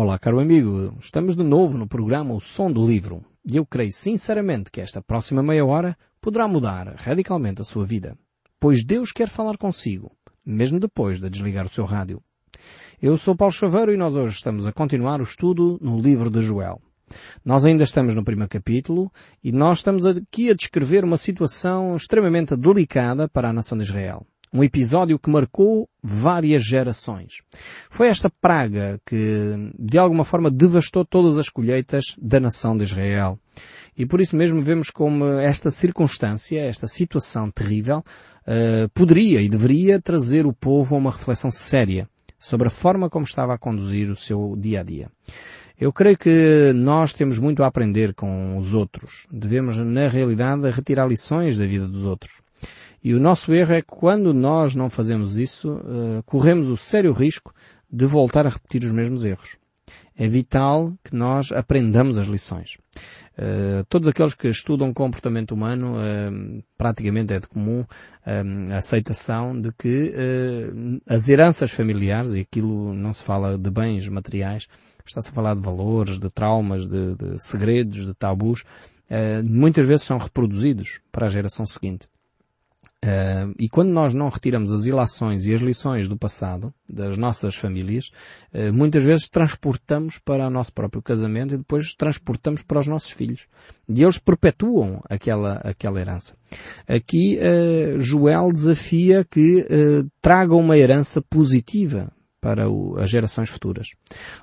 Olá, caro amigo. Estamos de novo no programa O Som do Livro. E eu creio sinceramente que esta próxima meia hora poderá mudar radicalmente a sua vida. Pois Deus quer falar consigo, mesmo depois de desligar o seu rádio. Eu sou Paulo Chaveiro e nós hoje estamos a continuar o estudo no livro de Joel. Nós ainda estamos no primeiro capítulo e nós estamos aqui a descrever uma situação extremamente delicada para a nação de Israel. Um episódio que marcou várias gerações. Foi esta praga que, de alguma forma, devastou todas as colheitas da nação de Israel. E por isso mesmo vemos como esta circunstância, esta situação terrível, uh, poderia e deveria trazer o povo a uma reflexão séria sobre a forma como estava a conduzir o seu dia a dia. Eu creio que nós temos muito a aprender com os outros. Devemos, na realidade, retirar lições da vida dos outros. E o nosso erro é que quando nós não fazemos isso, uh, corremos o sério risco de voltar a repetir os mesmos erros. É vital que nós aprendamos as lições. Uh, todos aqueles que estudam comportamento humano, uh, praticamente é de comum a aceitação de que as heranças familiares, e aquilo não se fala de bens materiais, está-se a falar de valores, de traumas, de, de segredos, de tabus, muitas vezes são reproduzidos para a geração seguinte. Uh, e quando nós não retiramos as ilações e as lições do passado, das nossas famílias, uh, muitas vezes transportamos para o nosso próprio casamento e depois transportamos para os nossos filhos. E eles perpetuam aquela, aquela herança. Aqui, uh, Joel desafia que tragam uma herança positiva para o, as gerações futuras.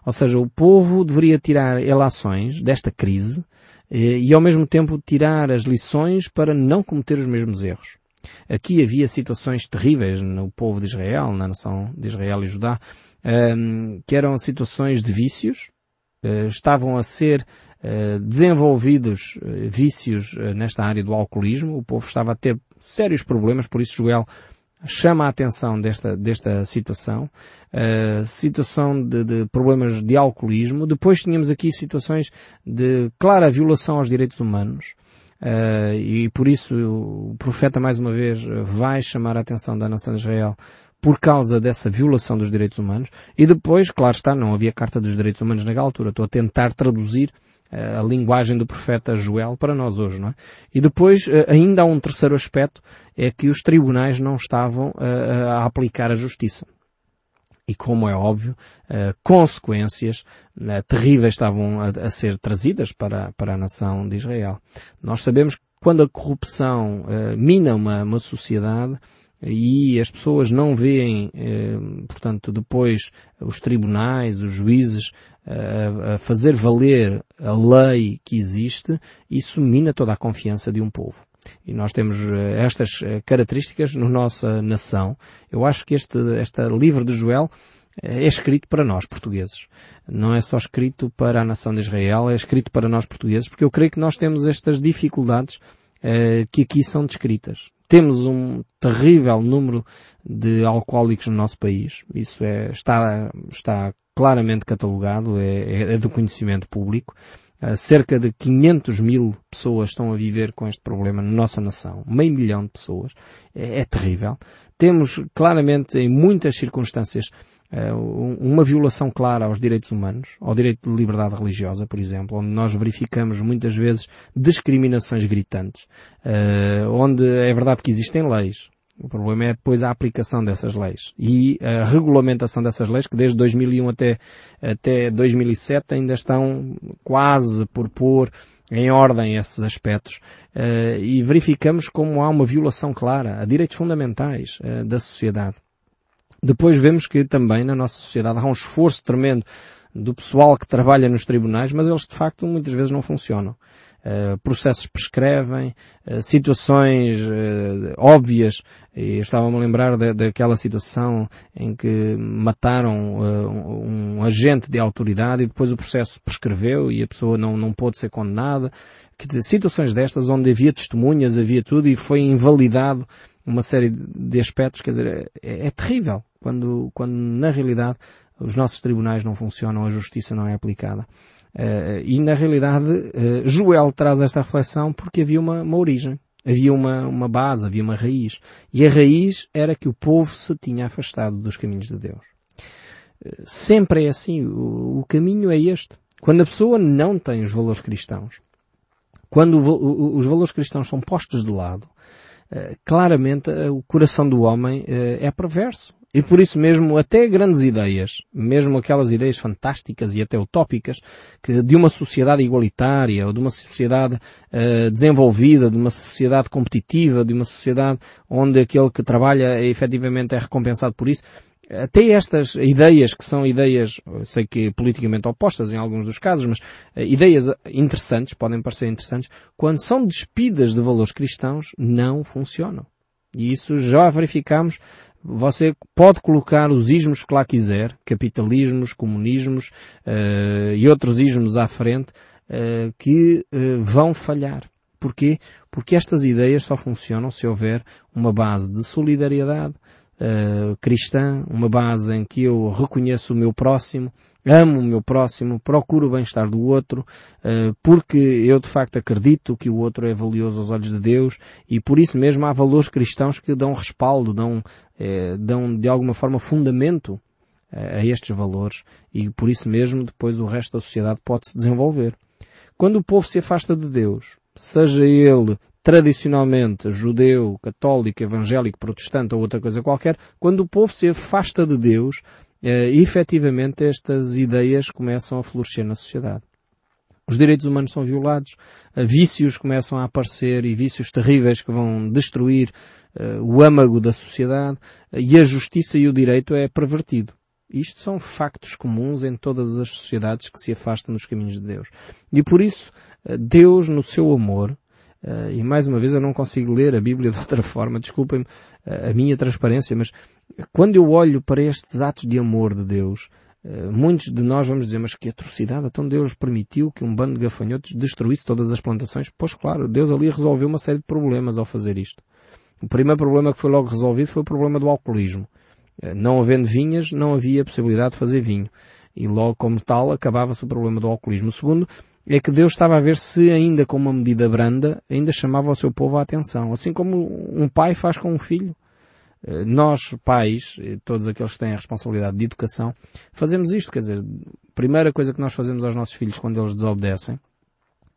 Ou seja, o povo deveria tirar ilações desta crise e ao mesmo tempo tirar as lições para não cometer os mesmos erros. Aqui havia situações terríveis no povo de Israel, na nação de Israel e Judá, ehm, que eram situações de vícios, eh, estavam a ser eh, desenvolvidos eh, vícios nesta área do alcoolismo, o povo estava a ter sérios problemas, por isso Joel chama a atenção desta, desta situação, situação de, de, problemas de alcoolismo. Depois tínhamos aqui situações de clara violação aos direitos humanos. Uh, e por isso o profeta mais uma vez vai chamar a atenção da nação de Israel por causa dessa violação dos direitos humanos. E depois, claro está, não havia Carta dos Direitos Humanos naquela altura. Estou a tentar traduzir uh, a linguagem do profeta Joel para nós hoje, não é? E depois, uh, ainda há um terceiro aspecto, é que os tribunais não estavam a aplicar a justiça e, como é óbvio, uh, consequências uh, terríveis estavam a, ser trazidas para, para a nação de Israel. Nós sabemos que quando a corrupção uh, mina uma, uma sociedade, e as pessoas não veem, portanto, depois os tribunais, os juízes a fazer valer a lei que existe, isso mina toda a confiança de um povo. E nós temos eh, estas eh, características na nossa nação. Eu acho que este, este livro de Joel eh, é escrito para nós, portugueses. Não é só escrito para a nação de Israel, é escrito para nós, portugueses, porque eu creio que nós temos estas dificuldades uh, que aqui são descritas. Temos um terrível número de alcoólicos no nosso país. Isso é, está, está claramente catalogado, é, é do conhecimento público. Uh, cerca de 500 mil pessoas estão a viver com este problema na nossa nação. Meio milhão de pessoas. É, é terrível. Temos claramente em muitas circunstâncias uma violação clara aos direitos humanos, ao direito de liberdade religiosa, por exemplo, onde nós verificamos muitas vezes discriminações gritantes, uh, onde é verdade que existem leis, o problema é depois a aplicação dessas leis e a regulamentação dessas leis, que desde 2001 até, até 2007 ainda estão quase por pôr em ordem esses aspectos. Uh, e verificamos como há uma violação clara a direitos fundamentais da sociedade. Depois vemos que também na nossa sociedade há um esforço tremendo do pessoal que trabalha nos tribunais, mas eles de facto muitas vezes não funcionam. Uh, processos prescrevem, uh, situações uh, óbvias, e estava-me a lembrar daquela situação em que mataram um, um, agente de autoridade e depois o processo prescreveu e a pessoa não, não pôde ser condenada. Quer dizer, situações destas onde havia testemunhas, havia tudo e foi invalidado uma série de aspectos, quer dizer, é, é terrível quando, quando na realidade os nossos tribunais não funcionam, a justiça não é aplicada. Uh, e na realidade, uh, Joel traz esta reflexão porque havia uma, uma origem. Havia uma, uma base, havia uma raiz. E a raiz era que o povo se tinha afastado dos caminhos de Deus. Sempre é assim. O, o caminho é este. Quando a pessoa não tem os valores cristãos, quando o, os valores cristãos são postos de lado, claramente o coração do homem é perverso. E por isso mesmo, até grandes ideias, mesmo aquelas ideias fantásticas e até utópicas, que de uma sociedade igualitária, ou de uma sociedade uh, desenvolvida, de uma sociedade competitiva, de uma sociedade onde aquele que trabalha efetivamente é recompensado por isso, até estas ideias, que são ideias, sei que politicamente opostas em alguns dos casos, mas uh, ideias interessantes, podem parecer interessantes, quando são despidas de valores cristãos, não funcionam. E isso já verificamos você pode colocar os ismos que lá quiser, capitalismos, comunismos uh, e outros ismos à frente, uh, que uh, vão falhar. Porquê? Porque estas ideias só funcionam se houver uma base de solidariedade cristã, uma base em que eu reconheço o meu próximo, amo o meu próximo, procuro o bem-estar do outro, porque eu de facto acredito que o outro é valioso aos olhos de Deus e por isso mesmo há valores cristãos que dão respaldo, dão eh, dão de alguma forma fundamento eh, a estes valores e por isso mesmo depois o resto da sociedade pode se desenvolver. Quando o povo se afasta de Deus, seja ele tradicionalmente judeu, católico, evangélico, protestante ou outra coisa qualquer, quando o povo se afasta de Deus, eh, efetivamente estas ideias começam a florescer na sociedade. Os direitos humanos são violados, eh, vícios começam a aparecer e vícios terríveis que vão destruir uh, o âmago da sociedade uh, e a justiça e o direito é pervertido. Isto são factos comuns em todas as sociedades que se afastam dos caminhos de Deus. E por isso, uh, Deus, no seu amor, e mais uma vez eu não consigo ler a Bíblia de outra forma, desculpem-me a minha transparência, mas quando eu olho para estes atos de amor de Deus, muitos de nós vamos dizer, mas que atrocidade, então Deus permitiu que um bando de gafanhotos destruísse todas as plantações? Pois claro, Deus ali resolveu uma série de problemas ao fazer isto. O primeiro problema que foi logo resolvido foi o problema do alcoolismo. Eh, não havendo vinhas, não havia possibilidade de fazer vinho. E logo como tal acabava-se o problema do alcoolismo. O segundo é que Deus estava a ver se ainda com uma medida branda ainda chamava o seu povo a atenção. Assim como um pai faz com um filho. Eh, nós, pais, todos aqueles que têm a responsabilidade de educação, fazemos isto. Quer dizer, a primeira coisa que nós fazemos aos nossos filhos quando eles desobedecem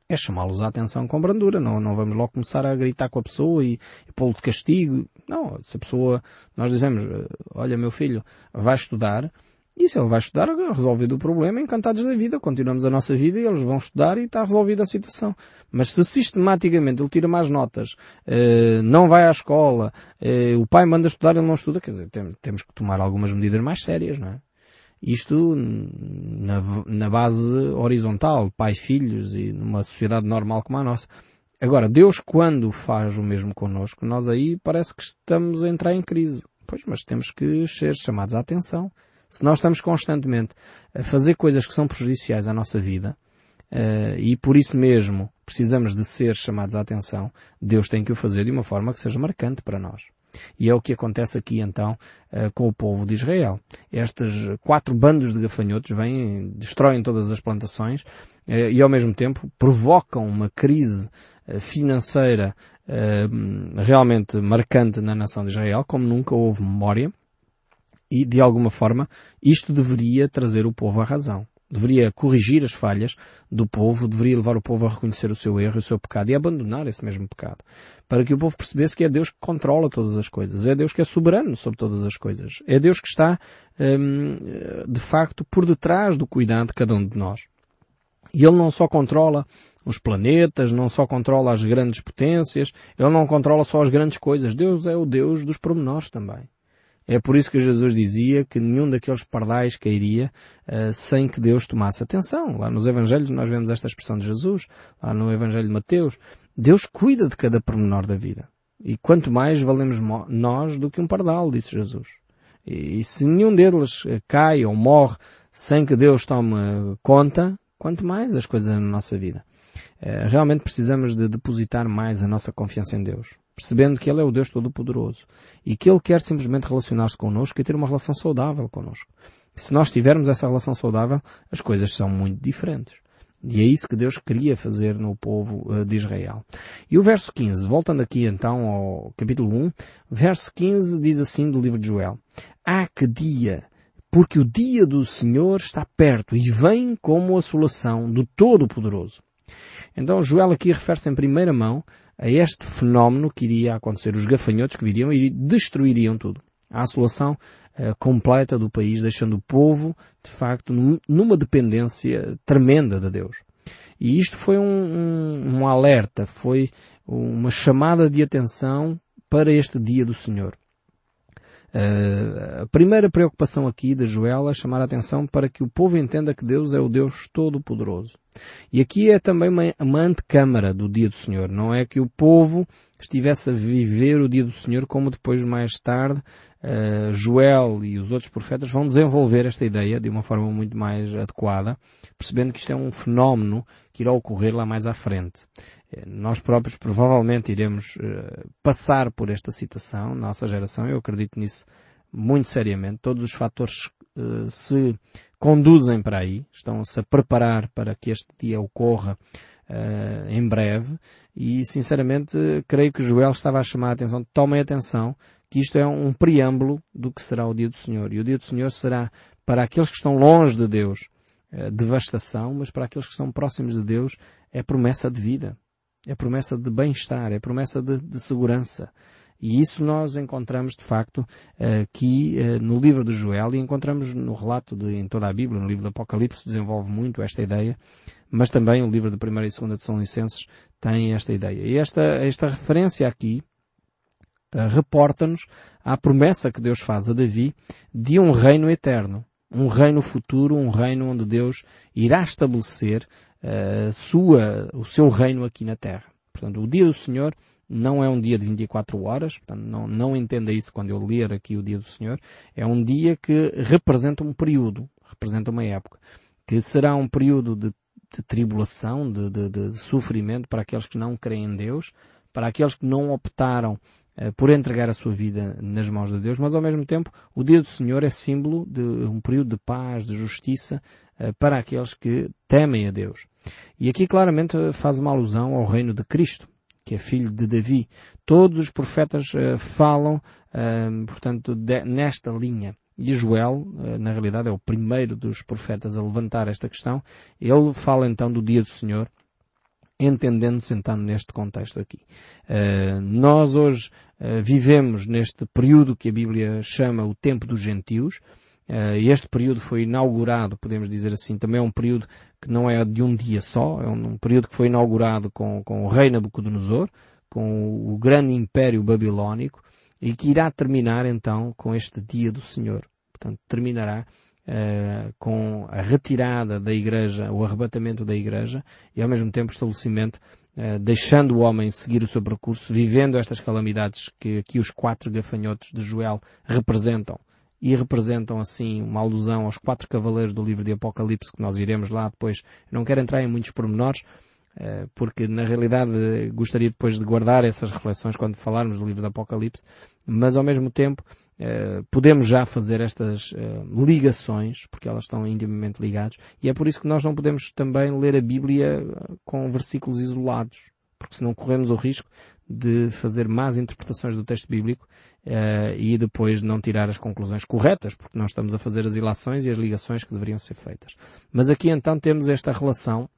é chamá-los à atenção com brandura. Não, não vamos logo começar a gritar com a pessoa e, e pô-lo de castigo. Não, se a pessoa, nós dizemos, olha meu filho, vai estudar, e se ele vai estudar, resolvido o problema, encantados da vida, continuamos a nossa vida e eles vão estudar e está resolvida a situação. Mas se sistematicamente ele tira mais notas, eh, não vai à escola, eh, o pai manda estudar, ele não estuda, quer dizer, temos que tomar algumas medidas mais sérias, não é? Isto na, na base horizontal, pai-filhos e numa sociedade normal como a nossa. Agora, Deus quando faz o mesmo connosco, nós aí parece que estamos a entrar em crise. Pois, mas temos que ser chamados à atenção. Se nós estamos constantemente a fazer coisas que são prejudiciais à nossa vida, uh, e por isso mesmo precisamos de ser chamados à atenção, Deus tem que o fazer de uma forma que seja marcante para nós. E é o que acontece aqui então eh, com o povo de Israel. Estes quatro bandos de gafanhotos vêm, destroem todas as plantações eh, e ao mesmo tempo provocam uma crise financeira realmente marcante na nação de Israel, como nunca houve memória. E, de alguma forma, isto deveria trazer o povo à razão deveria corrigir as falhas do povo, deveria levar o povo a reconhecer o seu erro e o seu pecado e abandonar esse mesmo pecado. Para que o povo percebesse que é Deus que controla todas as coisas, é Deus que é soberano sobre todas as coisas, é Deus que está, hum, de facto, por detrás do cuidado de cada um de nós. E Ele não só controla os planetas, não só controla as grandes potências, Ele não controla só as grandes coisas. Deus é o Deus dos pormenores também. É por isso que Jesus dizia que nenhum daqueles pardais cairia uh, sem que Deus tomasse atenção. Lá nos Evangelhos nós vemos esta expressão de Jesus, lá no Evangelho de Mateus. Deus cuida de cada pormenor da vida. E quanto mais valemos nós do que um pardal, disse Jesus. E, e se nenhum deles eh, cai ou morre sem que Deus tome conta, quanto mais as coisas na nossa vida. Uh, realmente precisamos de depositar mais a nossa confiança em Deus percebendo que Ele é o Deus Todo-Poderoso e que Ele quer simplesmente relacionar-se connosco e ter uma relação saudável connosco. E se nós tivermos essa relação saudável, as coisas são muito diferentes. E é isso que Deus queria fazer no povo eh, de Israel. E o verso 15, voltando aqui então ao capítulo 1, verso 15 diz assim do livro de Joel. Ah, que dia porque o dia do Senhor está perto e vem como a assolação do Todo-Poderoso. Então Joel aqui refere-se em primeira mão a este fenómeno que iria acontecer, os gafanhotos que viriam e destruiriam tudo. A assolação uh, completa do país, deixando o povo, de facto, numa dependência tremenda de Deus. E isto foi um, um, um alerta, foi uma chamada de atenção para este dia do Senhor. Uh, a primeira preocupação aqui de Joel é chamar a atenção para que o povo entenda que Deus é o Deus Todo-Poderoso. E aqui é também uma, uma antecâmara do dia do Senhor. Não é que o povo estivesse a viver o dia do Senhor como depois, mais tarde, uh, Joel e os outros profetas vão desenvolver esta ideia de uma forma muito mais adequada, percebendo que isto é um fenómeno que irá ocorrer lá mais à frente. Eh, nós próprios provavelmente iremos uh, passar por esta situação, nossa geração, eu acredito nisso muito seriamente. Todos os fatores uh, se conduzem para aí, estão-se a preparar para que este dia ocorra uh, em breve e sinceramente creio que Joel estava a chamar a atenção, tomem atenção, que isto é um preâmbulo do que será o dia do Senhor. E o dia do Senhor será para aqueles que estão longe de Deus devastação, mas para aqueles que estão próximos de Deus é promessa de vida. É promessa de bem-estar, é promessa de, de, segurança. E isso nós encontramos, de facto, aqui eh, no livro de Joel e encontramos no relato de, em toda a Bíblia, no livro do Apocalipse, desenvolve muito esta ideia, mas também o livro de 1 e 2 de São Licenses tem esta ideia. E esta, esta referência aqui uh, reporta-nos à promessa que Deus faz a Davi de um reino eterno, um reino futuro, um reino onde Deus irá estabelecer a sua, o seu reino aqui na Terra. Portanto, o dia do Senhor não é um dia de 24 horas, portanto, não, não entenda isso quando eu ler aqui o dia do Senhor. É um dia que representa um período, representa uma época, que será um período de, de tribulação, de, de, de, sofrimento para aqueles que não creem em Deus, para aqueles que não optaram eh, por entregar a sua vida nas mãos de Deus, mas ao mesmo tempo o dia do Senhor é símbolo de um período de paz, de justiça eh, para aqueles que temem a Deus. E aqui claramente faz uma alusão ao reino de Cristo, que é filho de Davi. Todos os profetas eh, falam, portanto, nesta linha. E Joel, na realidade, é o primeiro dos profetas a levantar esta questão. Ele fala então do dia do Senhor, entendendo-se então neste contexto aqui. Uh, nós hoje uh, vivemos neste período que a Bíblia chama o tempo dos gentios. Este período foi inaugurado, podemos dizer assim, também é um período que não é de um dia só, é um, um período que foi inaugurado com, com o rei Nabucodonosor, com o grande império babilónico, e que irá terminar então com este dia do Senhor. Portanto, terminará uh, com a retirada da igreja, o arrebatamento da igreja e ao mesmo tempo o estabelecimento, uh, deixando o homem seguir o seu percurso, vivendo estas calamidades que aqui os quatro gafanhotos de Joel representam e representam assim uma alusão aos quatro cavaleiros do livro de Apocalipse que nós iremos lá depois. não quero entrar em muitos pormenores, porque na realidade gostaria depois de guardar essas reflexões quando falarmos do livro do Apocalipse, mas ao mesmo tempo eh, podemos já fazer estas eh, ligações, porque elas estão intimamente ligadas, e é por isso que nós não podemos também ler a Bíblia com versículos isolados, porque senão corremos o risco de fazer más interpretações do texto bíblico e depois não tirar as conclusões corretas, porque não estamos a fazer as ilações e as ligações que deveriam ser feitas. Mas aqui então temos esta relação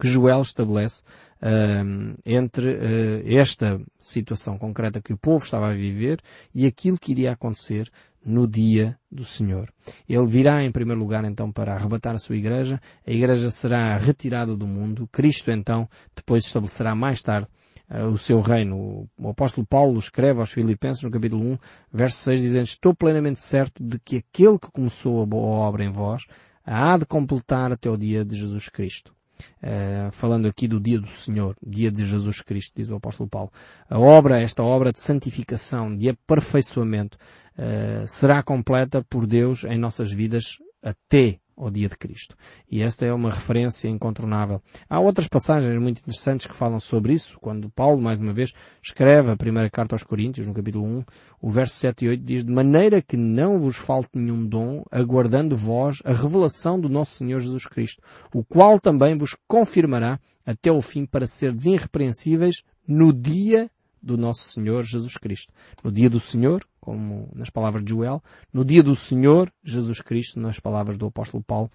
que Joel estabelece uh, entre uh, esta situação concreta que o povo estava a viver e aquilo que iria acontecer no dia do Senhor. Ele virá em primeiro lugar então para arrebatar a sua igreja, a igreja será retirada do mundo, Cristo então depois estabelecerá mais tarde uh, o seu reino. O apóstolo Paulo escreve aos Filipenses no capítulo 1, verso 6, dizendo, estou plenamente certo de que aquele que começou a boa obra em vós há de completar até o dia de Jesus Cristo. Uh, falando aqui do dia do Senhor, dia de Jesus Cristo, diz o apóstolo Paulo. A obra, esta obra de santificação, de aperfeiçoamento, uh, será completa por Deus em nossas vidas até ao dia de Cristo. E esta é uma referência incontornável. Há outras passagens muito interessantes que falam sobre isso, quando Paulo, mais uma vez, escreve a primeira carta aos Coríntios, no capítulo 1, o verso 7 e 8 diz, de maneira que não vos falte nenhum dom, aguardando vós a revelação do nosso Senhor Jesus Cristo, o qual também vos confirmará até o fim para ser irrepreensíveis no dia do nosso Senhor Jesus Cristo. No dia do Senhor, como nas palavras de Joel, no dia do Senhor Jesus Cristo, nas palavras do apóstolo Paulo.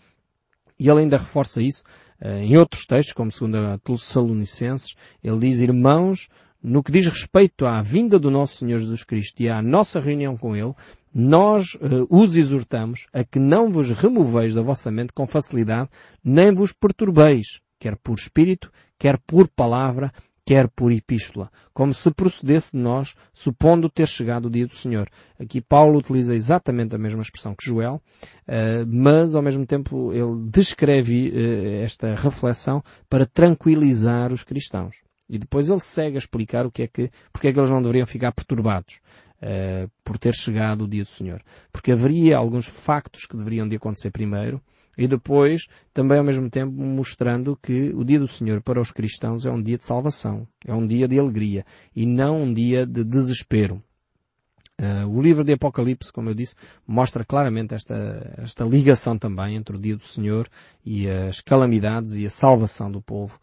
E ele ainda reforça isso eh, em outros textos, como segundo a Tessalonicenses, ele diz, irmãos, no que diz respeito à vinda do nosso Senhor Jesus Cristo e à nossa reunião com Ele, nós uh, os exortamos a que não vos removeis da vossa mente com facilidade, nem vos perturbeis, quer por espírito, quer por palavra, quer por epístola, como se procedesse de nós, supondo ter chegado o dia do Senhor. Aqui Paulo utiliza exatamente a mesma expressão que Joel, uh, mas ao mesmo tempo ele descreve uh, esta reflexão para tranquilizar os cristãos. E depois ele segue a explicar o que é que, porque é que eles não deveriam ficar perturbados uh, por ter chegado o dia do Senhor. Porque haveria alguns factos que deveriam de acontecer primeiro e depois também ao mesmo tempo mostrando que o dia do Senhor para os cristãos é um dia de salvação, é um dia de alegria e não um dia de desespero. Uh, o livro de Apocalipse, como eu disse, mostra claramente esta, esta ligação também entre o dia do Senhor e as calamidades e a salvação do povo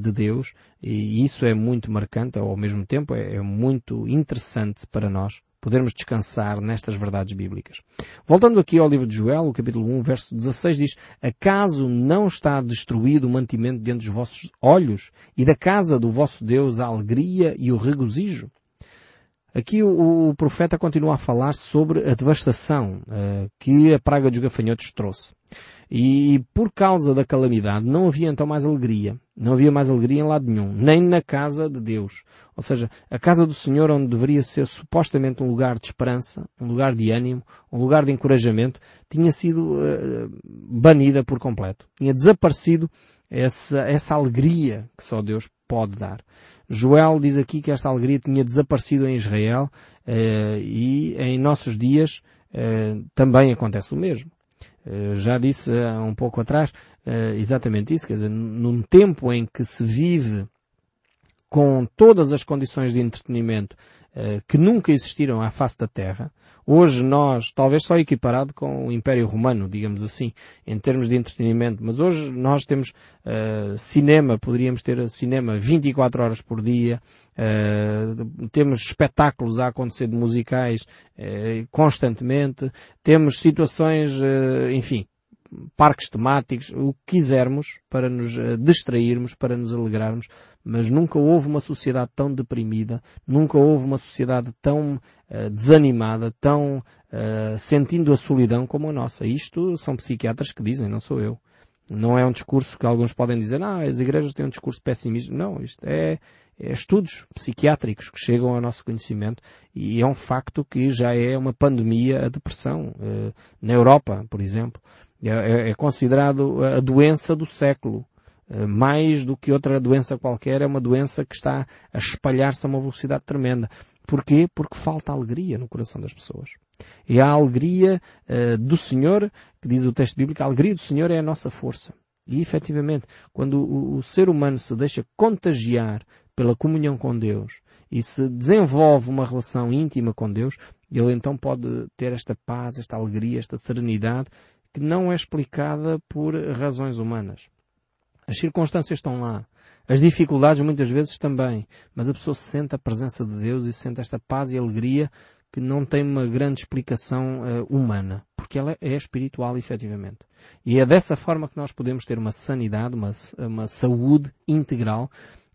de Deus. E isso é muito marcante, ao mesmo tempo é, é muito interessante para nós podermos descansar nestas verdades bíblicas. Voltando aqui ao livro de Joel, o capítulo 1, verso 16 diz, Acaso não está destruído o mantimento dentro dos vossos olhos e da casa do vosso Deus a alegria e o regozijo? Aqui o, o, profeta continua a falar sobre a devastação uh, que a praga dos gafanhotos trouxe. E por causa da calamidade não havia então mais alegria. Não havia mais alegria em lado nenhum. Nem na casa de Deus. Ou seja, a casa do Senhor onde deveria ser supostamente um lugar de esperança, um lugar de ânimo, um lugar de encorajamento, tinha sido uh, banida por completo. Tinha desaparecido essa, essa alegria que só Deus pode dar. Joel diz aqui que esta alegria tinha desaparecido em Israel uh, e em nossos dias uh, também acontece o mesmo. Uh, já disse há um pouco atrás exatamente isso, quer dizer, num tempo em que se vive com todas as condições de entretenimento que nunca existiram à face da Terra, Hoje nós, talvez só equiparado com o Império Romano, digamos assim, em termos de entretenimento, mas hoje nós temos uh, cinema, poderíamos ter cinema 24 horas por dia, uh, temos espetáculos a acontecer de musicais uh, constantemente, temos situações, enfim, parques temáticos, o que quisermos para nos distrairmos, para nos alegrarmos, mas nunca houve uma sociedade tão deprimida, nunca houve uma sociedade tão uh, desanimada, tão uh, sentindo a solidão como a nossa. Isto são psiquiatras que dizem, não sou eu. Não é um discurso que alguns podem dizer, ah, as igrejas têm um discurso pessimista. Não, isto é, é estudos psiquiátricos que chegam ao nosso conhecimento e é um facto que já é uma pandemia a depressão. Na Europa, por exemplo, é, é, é considerado a doença do século. Eh, mais do que outra doença qualquer, é uma doença que está a espalhar-se a uma velocidade tremenda. Porquê? Porque falta alegria no coração das pessoas. E a alegria uh, do Senhor, que diz o texto bíblico, a alegria do Senhor é a nossa força. E efetivamente, quando o, o ser humano se deixa contagiar pela comunhão com Deus e se desenvolve uma relação íntima com Deus, ele então pode ter esta paz, esta alegria, esta serenidade que não é explicada por razões humanas. As circunstâncias estão lá. As dificuldades muitas vezes também. Mas a pessoa sente a presença de Deus e sente esta paz e alegria que não tem uma grande explicação uh, humana. Porque ela é espiritual, efetivamente. E é dessa forma que nós podemos ter uma sanidade, uma, uma saúde integral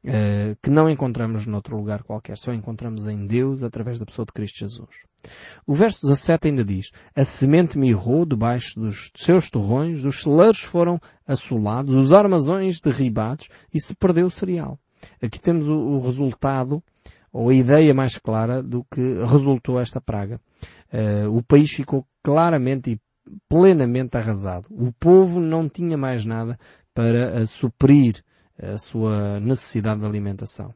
uh, que não encontramos noutro lugar qualquer. Só encontramos em Deus através da pessoa de Cristo Jesus. O verso 17 ainda diz, a semente mirrou debaixo dos seus torrões, os celeiros foram assolados, os armazões derribados e se perdeu o cereal. Aqui temos o, o resultado, ou a ideia mais clara do que resultou esta praga. Uh, o país ficou claramente e plenamente arrasado. O povo não tinha mais nada para suprir a sua necessidade de alimentação.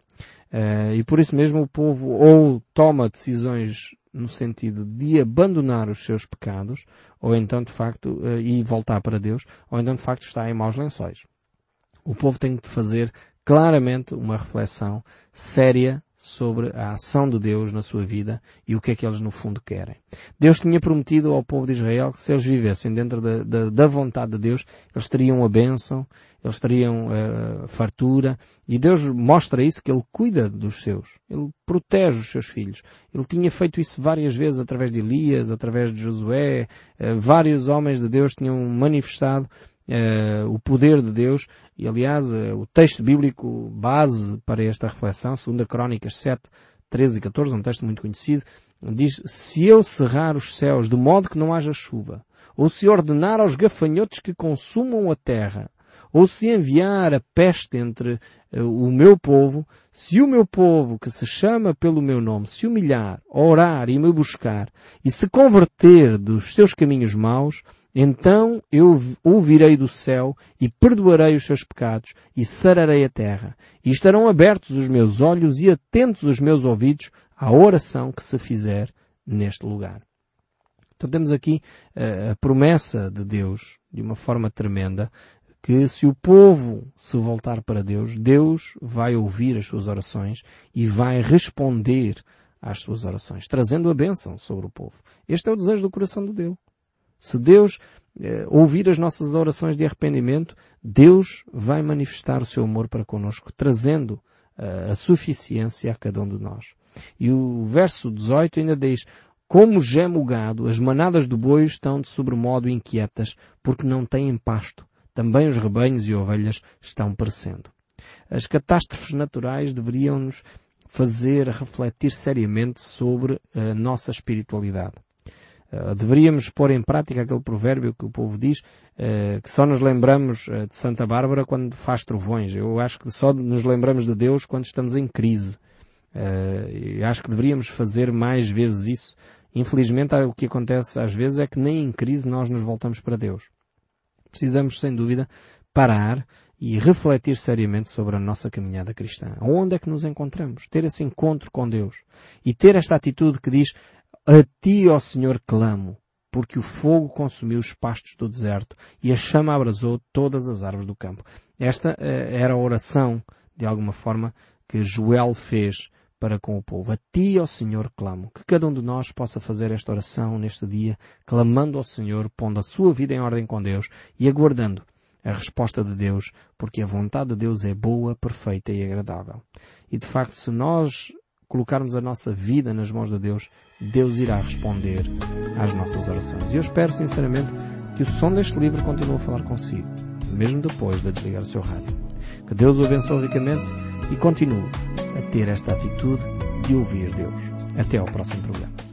Uh, e por isso mesmo o povo ou toma decisões no sentido de abandonar os seus pecados, ou então de facto, uh, e voltar para Deus, ou então de facto está em maus lençóis. O povo tem que fazer claramente uma reflexão séria sobre a ação de Deus na sua vida e o que é que eles no fundo querem. Deus tinha prometido ao povo de Israel que se eles vivessem dentro da, da, da vontade de Deus, eles teriam a bênção, eles teriam uh, fartura e Deus mostra isso que Ele cuida dos seus. Ele protege os seus filhos. Ele tinha feito isso várias vezes através de Elias, através de Josué. Uh, vários homens de Deus tinham manifestado uh, o poder de Deus. E aliás uh, o texto bíblico base para esta reflexão, 2 Crónicas 7, 13 e 14, um texto muito conhecido, diz, se eu cerrar os céus de modo que não haja chuva, ou se ordenar aos gafanhotos que consumam a terra, ou se enviar a peste entre uh, o meu povo, se o meu povo que se chama pelo meu nome se humilhar, orar e me buscar, e se converter dos seus caminhos maus, então eu ouvirei do céu e perdoarei os seus pecados e sararei a terra. E estarão abertos os meus olhos e atentos os meus ouvidos à oração que se fizer neste lugar. Então temos aqui uh, a promessa de Deus, de uma forma tremenda, que se o povo se voltar para Deus, Deus vai ouvir as suas orações e vai responder às suas orações, trazendo a bênção sobre o povo. Este é o desejo do coração de Deus. Se Deus eh, ouvir as nossas orações de arrependimento, Deus vai manifestar o seu amor para conosco, trazendo uh, a suficiência a cada um de nós. E o verso 18 ainda diz, como geme o gado, as manadas do boi estão de sobremodo inquietas, porque não têm pasto. Também os rebanhos e ovelhas estão perecendo. As catástrofes naturais deveriam nos fazer refletir seriamente sobre a nossa espiritualidade. Eh, deveríamos pôr em prática aquele provérbio que o povo diz, uh, que só nos lembramos uh, de Santa Bárbara quando faz trovões. Eu acho que só nos lembramos de Deus quando estamos em crise. acho que deveríamos fazer mais vezes isso. Infelizmente, o que acontece às vezes é que nem em crise nós nos voltamos para Deus. Precisamos, sem dúvida, parar e refletir seriamente sobre a nossa caminhada cristã. Onde é que nos encontramos? Ter esse encontro com Deus. E ter esta atitude que diz, a ti, ó Senhor, clamo, porque o fogo consumiu os pastos do deserto e a chama abrasou todas as árvores do campo. Esta eh, era a oração, de alguma forma, que Joel fez para com o povo. A ti, ó Senhor, clamo. Que cada um de nós possa fazer esta oração neste dia, clamando ao Senhor, pondo a sua vida em ordem com Deus e aguardando a resposta de Deus, porque a vontade de Deus é boa, perfeita e agradável. E de facto, se nós colocarmos a nossa vida nas mãos de Deus, Deus irá responder às nossas orações. E eu espero sinceramente que o som deste livro continue a falar consigo, mesmo depois de desligar o seu rádio. Que Deus o abençoe ricamente e continue a ter esta atitude de ouvir Deus. Até ao próximo programa.